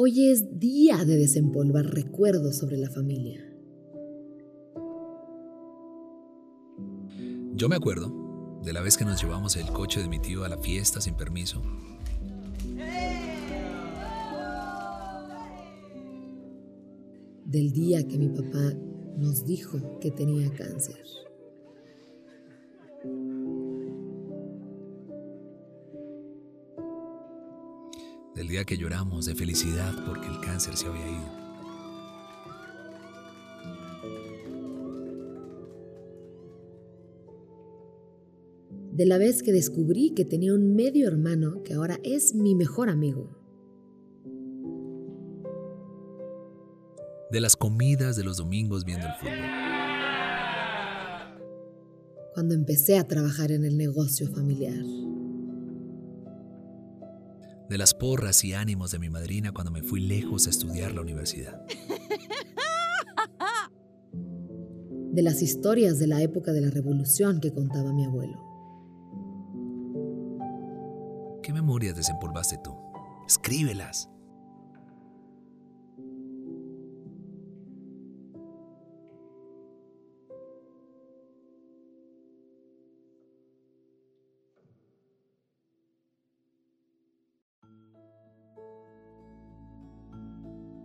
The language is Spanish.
Hoy es día de desempolvar recuerdos sobre la familia. Yo me acuerdo de la vez que nos llevamos el coche de mi tío a la fiesta sin permiso. Del día que mi papá nos dijo que tenía cáncer. Del día que lloramos de felicidad porque el cáncer se había ido. De la vez que descubrí que tenía un medio hermano que ahora es mi mejor amigo. De las comidas de los domingos viendo el fútbol. Cuando empecé a trabajar en el negocio familiar. De las porras y ánimos de mi madrina cuando me fui lejos a estudiar la universidad. De las historias de la época de la revolución que contaba mi abuelo. ¿Qué memorias desempolvaste tú? Escríbelas.